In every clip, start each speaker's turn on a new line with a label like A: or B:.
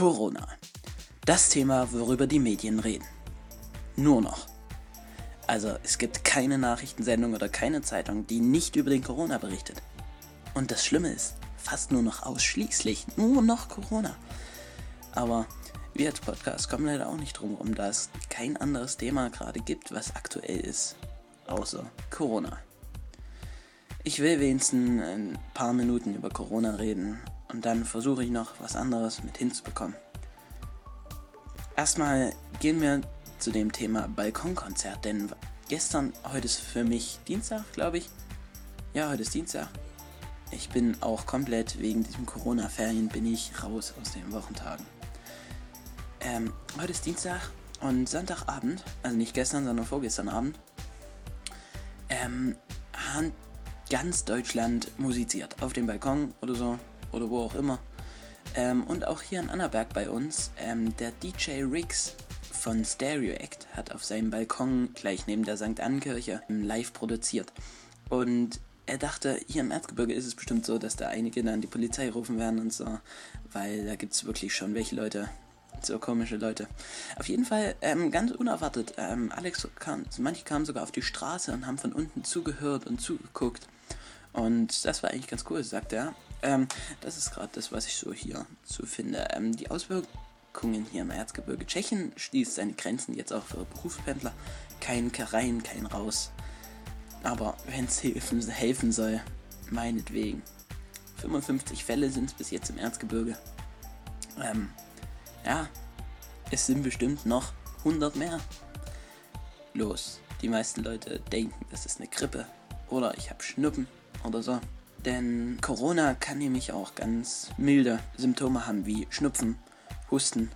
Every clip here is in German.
A: Corona. Das Thema, worüber die Medien reden. Nur noch. Also es gibt keine Nachrichtensendung oder keine Zeitung, die nicht über den Corona berichtet. Und das Schlimme ist, fast nur noch ausschließlich, nur noch Corona. Aber wir als Podcast kommen leider auch nicht drum rum, da es kein anderes Thema gerade gibt, was aktuell ist, außer Corona. Ich will wenigstens ein paar Minuten über Corona reden und dann versuche ich noch was anderes mit hinzubekommen. Erstmal gehen wir zu dem Thema Balkonkonzert, denn gestern, heute ist für mich Dienstag, glaube ich. Ja, heute ist Dienstag. Ich bin auch komplett wegen diesem Corona-Ferien bin ich raus aus den Wochentagen. Ähm, heute ist Dienstag und Sonntagabend, also nicht gestern, sondern vorgestern Abend, ähm, hat ganz Deutschland musiziert. Auf dem Balkon oder so, oder wo auch immer. Ähm, und auch hier in Annaberg bei uns, ähm, der DJ Riggs von Stereo Act hat auf seinem Balkon gleich neben der St. Annenkirche live produziert. Und er dachte, hier im Erzgebirge ist es bestimmt so, dass da einige dann die Polizei rufen werden und so, weil da gibt es wirklich schon welche Leute, so komische Leute. Auf jeden Fall, ähm, ganz unerwartet, ähm, Alex kam, manche kamen sogar auf die Straße und haben von unten zugehört und zugeguckt. Und das war eigentlich ganz cool, sagt er. Ähm, das ist gerade das, was ich so hier zu finde. Ähm, die Auswirkungen hier im Erzgebirge. Tschechien schließt seine Grenzen jetzt auch für Berufspendler. Kein rein, kein raus. Aber wenn es helfen, helfen soll, meinetwegen. 55 Fälle sind es bis jetzt im Erzgebirge. Ähm, ja, es sind bestimmt noch 100 mehr. Los, die meisten Leute denken, das ist eine Grippe. Oder ich habe Schnuppen oder so. Denn Corona kann nämlich auch ganz milde Symptome haben, wie Schnupfen, Husten.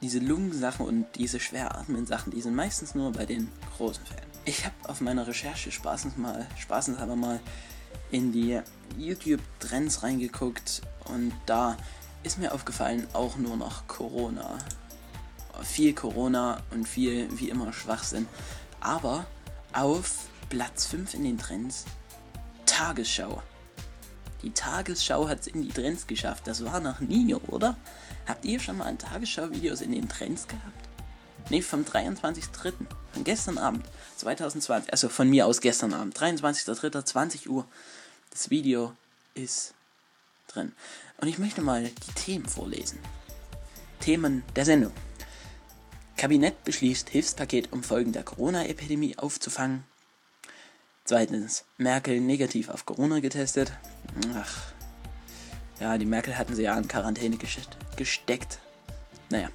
A: Diese Lungensachen und diese schwer atmenden Sachen, die sind meistens nur bei den großen Fällen. Ich habe auf meiner Recherche spaßens mal, spaßenshalber mal in die YouTube-Trends reingeguckt und da ist mir aufgefallen, auch nur noch Corona. Viel Corona und viel, wie immer, Schwachsinn. Aber auf Platz 5 in den Trends Tagesschau. Die Tagesschau hat es in die Trends geschafft. Das war noch nie, oder? Habt ihr schon mal ein Tagesschau-Videos in den Trends gehabt? Ne, vom 23.03. Von gestern Abend 2020. Also von mir aus gestern Abend. 23.03. Uhr. Das Video ist drin. Und ich möchte mal die Themen vorlesen. Themen der Sendung. Kabinett beschließt Hilfspaket, um Folgen der Corona-Epidemie aufzufangen. Zweitens, Merkel negativ auf Corona getestet. Ach, ja, die Merkel hatten sie ja in Quarantäne gesteckt. Naja.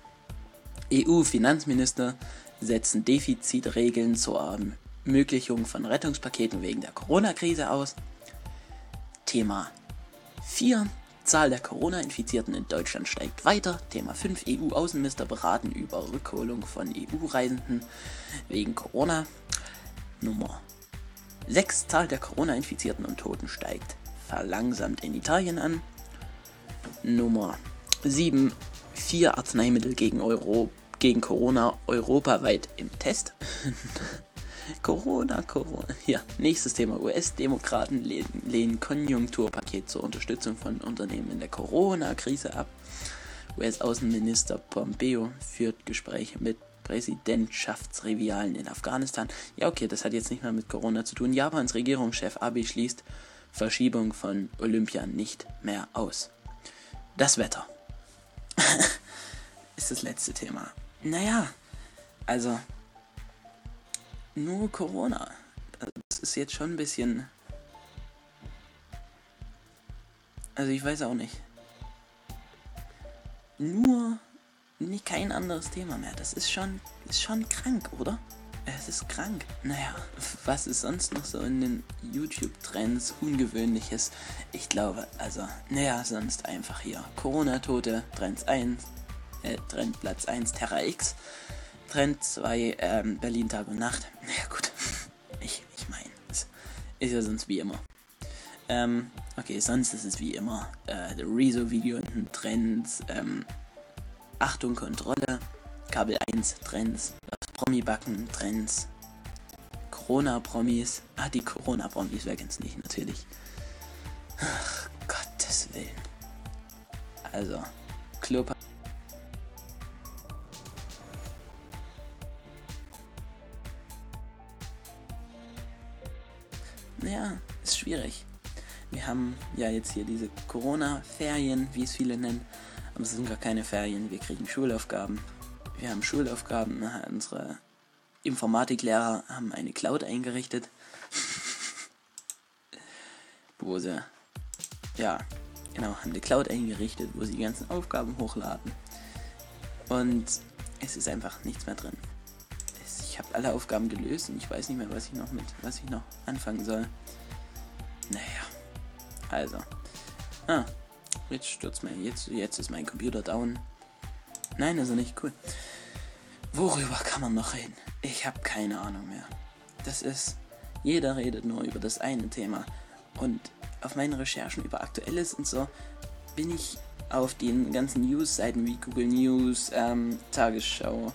A: EU-Finanzminister setzen Defizitregeln zur Ermöglichung von Rettungspaketen wegen der Corona-Krise aus. Thema 4. Zahl der Corona-Infizierten in Deutschland steigt weiter. Thema 5. EU-Außenminister beraten über Rückholung von EU-Reisenden wegen Corona. Nummer 6. Zahl der Corona-Infizierten und Toten steigt verlangsamt in Italien an. Nummer 7. Vier Arzneimittel gegen, Euro, gegen Corona europaweit im Test. Corona, Corona. Ja, nächstes Thema. US-Demokraten lehnen, lehnen Konjunkturpaket zur Unterstützung von Unternehmen in der Corona-Krise ab. US-Außenminister Pompeo führt Gespräche mit Präsidentschaftsrivalen in Afghanistan. Ja, okay, das hat jetzt nicht mehr mit Corona zu tun. Japans Regierungschef Abe schließt Verschiebung von Olympia nicht mehr aus. Das Wetter ist das letzte Thema. Naja, also nur Corona. Das ist jetzt schon ein bisschen. Also ich weiß auch nicht. Nur nie kein anderes Thema mehr. Das ist schon, ist schon krank, oder? Es ist krank. Naja, was ist sonst noch so in den YouTube-Trends Ungewöhnliches? Ich glaube, also, naja, sonst einfach hier. Corona-Tote, Trends 1, äh, Trend Platz 1, Terra X. Trend 2, ähm, Berlin Tag und Nacht. Naja, gut. Ich, ich meine, es ist ja sonst wie immer. Ähm, okay, sonst ist es wie immer. Äh, Rezo-Video, Trends, ähm, Achtung, Kontrolle, Kabel 1, Trends, Promi-Backen-Trends. Corona-Promis. Ah, die Corona-Promis, wer kennt's nicht, natürlich. Ach, Gottes Willen. Also, Klopa. Ja, ist schwierig. Wir haben ja jetzt hier diese Corona-Ferien, wie es viele nennen. Aber es sind gar keine Ferien, wir kriegen Schulaufgaben. Wir haben Schulaufgaben, unsere Informatiklehrer haben eine Cloud eingerichtet, wo sie, ja, genau, haben eine Cloud eingerichtet, wo sie die ganzen Aufgaben hochladen. Und es ist einfach nichts mehr drin. Ich habe alle Aufgaben gelöst und ich weiß nicht mehr, was ich noch mit, was ich noch anfangen soll. Naja, also. Ah, jetzt stürzt mein, jetzt, jetzt ist mein Computer down. Nein, also nicht cool. Worüber kann man noch reden? Ich habe keine Ahnung mehr. Das ist, jeder redet nur über das eine Thema. Und auf meinen Recherchen über Aktuelles und so bin ich auf den ganzen News-Seiten wie Google News, ähm, Tagesschau,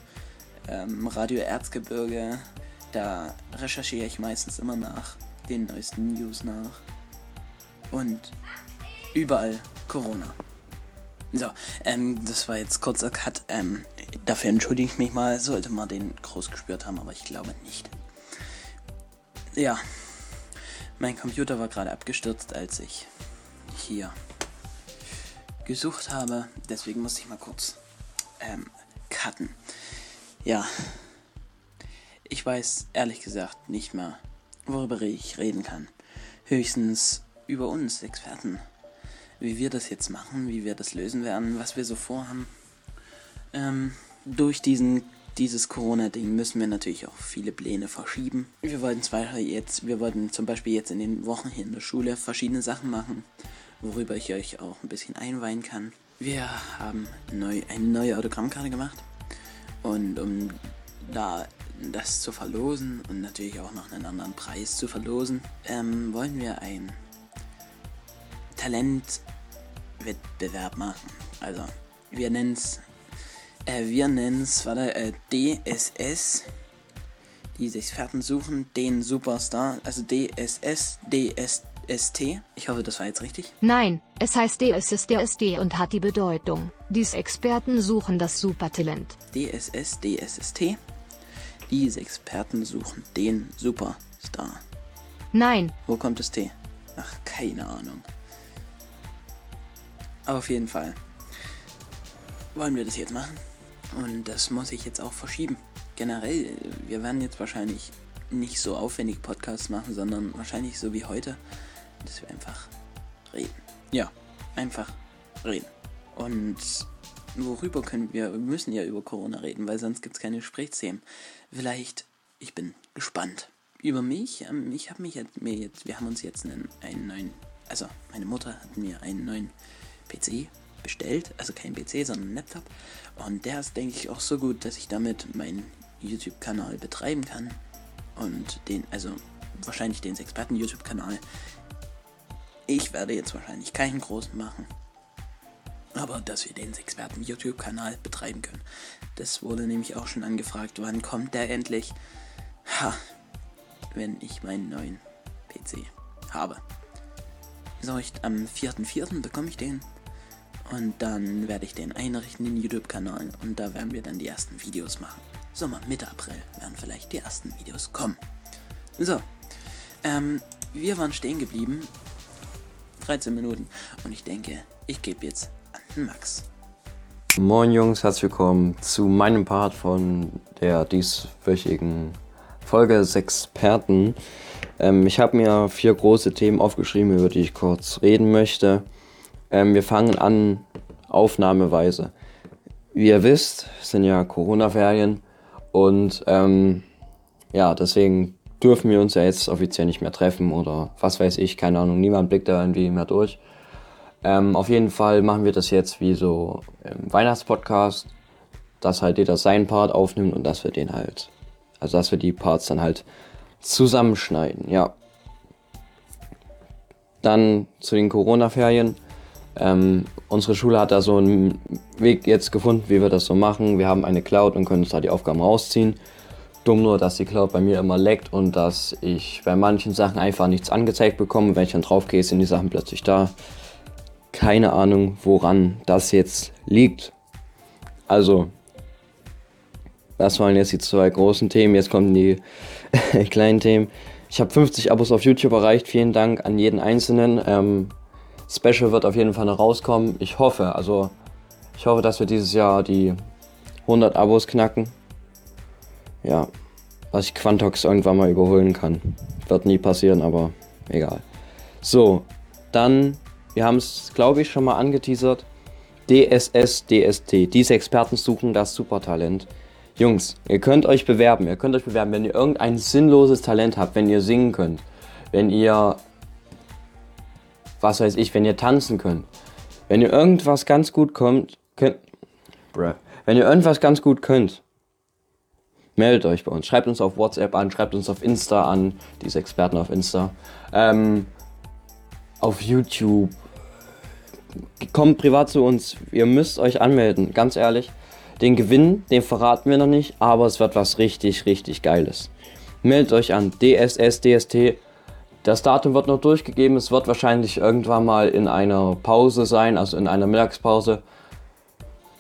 A: ähm, Radio Erzgebirge. Da recherchiere ich meistens immer nach den neuesten News nach. Und überall Corona. So, ähm, das war jetzt kurzer Cut. Ähm, dafür entschuldige ich mich mal, sollte man den groß gespürt haben, aber ich glaube nicht. Ja, mein Computer war gerade abgestürzt, als ich hier gesucht habe. Deswegen muss ich mal kurz ähm, cutten. Ja, ich weiß ehrlich gesagt nicht mehr, worüber ich reden kann. Höchstens über uns Experten. Wie wir das jetzt machen, wie wir das lösen werden, was wir so vorhaben. Ähm, durch diesen, dieses Corona-Ding müssen wir natürlich auch viele Pläne verschieben. Wir wollten zwar jetzt, wir wollten zum Beispiel jetzt in den Wochen hier in der Schule verschiedene Sachen machen, worüber ich euch auch ein bisschen einweihen kann. Wir haben neu, eine neue Autogrammkarte gemacht. Und um da das zu verlosen und natürlich auch noch einen anderen Preis zu verlosen, ähm, wollen wir ein Talentwettbewerb machen. Also, wir nennen es, äh, wir nennen es, warte, äh, DSS. Die Experten suchen den Superstar, also DSS, DSST. Ich hoffe, das war jetzt richtig.
B: Nein, es heißt DSS DSD und hat die Bedeutung, dies Experten suchen das Supertalent.
A: DSS, DSST. Diese Experten suchen den Superstar.
B: Nein.
A: Wo kommt das T? Ach, keine Ahnung. Aber auf jeden Fall wollen wir das jetzt machen. Und das muss ich jetzt auch verschieben. Generell, wir werden jetzt wahrscheinlich nicht so aufwendig Podcasts machen, sondern wahrscheinlich so wie heute, dass wir einfach reden. Ja, einfach reden. Und worüber können wir, wir müssen ja über Corona reden, weil sonst gibt es keine Gesprächsthemen. Vielleicht, ich bin gespannt. Über mich, ähm, ich habe mich jetzt, mir jetzt, wir haben uns jetzt einen, einen neuen, also meine Mutter hat mir einen neuen PC bestellt, also kein PC, sondern ein Laptop. Und der ist, denke ich, auch so gut, dass ich damit meinen YouTube-Kanal betreiben kann. Und den, also wahrscheinlich den Experten-YouTube-Kanal. Ich werde jetzt wahrscheinlich keinen großen machen. Aber dass wir den Experten-YouTube-Kanal betreiben können. Das wurde nämlich auch schon angefragt. Wann kommt der endlich? Ha, wenn ich meinen neuen PC habe. So, ich, am 4.4. bekomme ich den. Und dann werde ich den einrichten, den YouTube-Kanal. Und da werden wir dann die ersten Videos machen. Sommer, Mitte April werden vielleicht die ersten Videos kommen. So, ähm, wir waren stehen geblieben. 13 Minuten. Und ich denke, ich gebe jetzt an Max.
C: Moin Jungs, herzlich willkommen zu meinem Part von der dieswöchigen Folge Sexperten. Ähm, ich habe mir vier große Themen aufgeschrieben, über die ich kurz reden möchte. Ähm, wir fangen an aufnahmeweise. Wie ihr wisst, sind ja Corona-Ferien und ähm, ja, deswegen dürfen wir uns ja jetzt offiziell nicht mehr treffen oder was weiß ich, keine Ahnung, niemand blickt da irgendwie mehr durch. Ähm, auf jeden Fall machen wir das jetzt wie so im Weihnachtspodcast, dass halt jeder seinen Part aufnimmt und dass wir den halt, also dass wir die Parts dann halt zusammenschneiden, ja. Dann zu den Corona-Ferien. Ähm, unsere Schule hat da so einen Weg jetzt gefunden, wie wir das so machen. Wir haben eine Cloud und können uns da die Aufgaben rausziehen. Dumm nur, dass die Cloud bei mir immer leckt und dass ich bei manchen Sachen einfach nichts angezeigt bekomme. Wenn ich dann drauf gehe, sind die Sachen plötzlich da. Keine Ahnung, woran das jetzt liegt. Also, das waren jetzt die zwei großen Themen. Jetzt kommen die kleinen Themen. Ich habe 50 Abos auf YouTube erreicht. Vielen Dank an jeden Einzelnen. Ähm, Special wird auf jeden Fall noch rauskommen. Ich hoffe, also ich hoffe, dass wir dieses Jahr die 100 Abos knacken. Ja, was ich Quantox irgendwann mal überholen kann. Wird nie passieren, aber egal. So, dann, wir haben es, glaube ich, schon mal angeteasert. DSS, DST. Diese Experten suchen das Supertalent. Jungs, ihr könnt euch bewerben. Ihr könnt euch bewerben, wenn ihr irgendein sinnloses Talent habt, wenn ihr singen könnt, wenn ihr, was weiß ich, wenn ihr tanzen könnt, wenn ihr irgendwas ganz gut kommt, könnt, bruh, wenn ihr irgendwas ganz gut könnt, meldet euch bei uns. Schreibt uns auf WhatsApp an, schreibt uns auf Insta an, diese Experten auf Insta, ähm, auf YouTube. Kommt privat zu uns. Ihr müsst euch anmelden, ganz ehrlich. Den Gewinn, den verraten wir noch nicht, aber es wird was richtig, richtig Geiles. Meldet euch an DSS, DST. Das Datum wird noch durchgegeben. Es wird wahrscheinlich irgendwann mal in einer Pause sein, also in einer Mittagspause.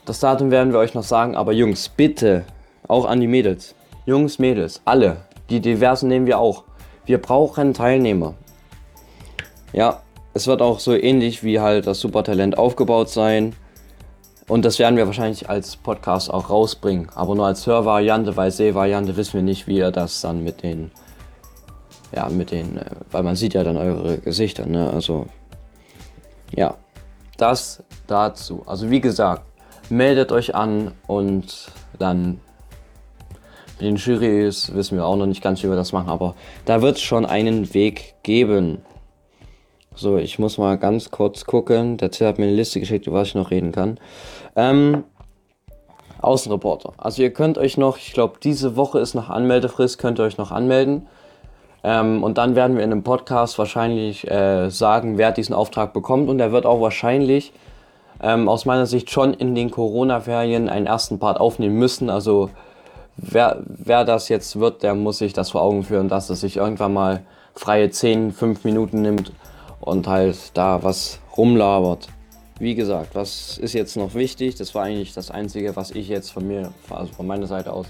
C: Das Datum werden wir euch noch sagen, aber Jungs, bitte, auch an die Mädels. Jungs, Mädels, alle. Die diversen nehmen wir auch. Wir brauchen Teilnehmer. Ja, es wird auch so ähnlich wie halt das Supertalent aufgebaut sein. Und das werden wir wahrscheinlich als Podcast auch rausbringen. Aber nur als Hörvariante, weil Sehvariante wissen wir nicht, wie ihr das dann mit den. Ja, mit den. Äh, weil man sieht ja dann eure Gesichter, ne? Also. Ja. Das dazu. Also wie gesagt, meldet euch an und dann mit den Jurys wissen wir auch noch nicht ganz, wie wir das machen, aber da wird es schon einen Weg geben. So, ich muss mal ganz kurz gucken. Der Till hat mir eine Liste geschickt, über was ich noch reden kann. Ähm, Außenreporter. Also ihr könnt euch noch, ich glaube, diese Woche ist noch Anmeldefrist, könnt ihr euch noch anmelden. Ähm, und dann werden wir in einem Podcast wahrscheinlich äh, sagen, wer diesen Auftrag bekommt. Und er wird auch wahrscheinlich ähm, aus meiner Sicht schon in den Corona-Ferien einen ersten Part aufnehmen müssen. Also wer, wer das jetzt wird, der muss sich das vor Augen führen, dass er sich irgendwann mal freie 10, 5 Minuten nimmt und halt da was rumlabert. Wie gesagt, was ist jetzt noch wichtig? Das war eigentlich das Einzige, was ich jetzt von mir, also von meiner Seite aus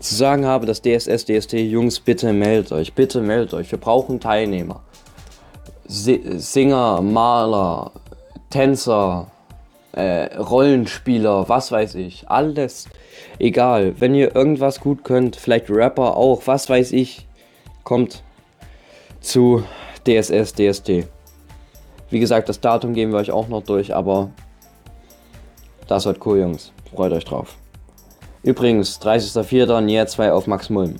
C: zu sagen habe, dass DSS, DST, Jungs, bitte meldet euch, bitte meldet euch. Wir brauchen Teilnehmer. Singer, Maler, Tänzer, äh, Rollenspieler, was weiß ich, alles. Egal, wenn ihr irgendwas gut könnt, vielleicht Rapper auch, was weiß ich, kommt zu DSS, DST. Wie gesagt, das Datum geben wir euch auch noch durch, aber das wird cool, Jungs. Freut euch drauf. Übrigens, 30.04. Nier 2 auf Max Mulm.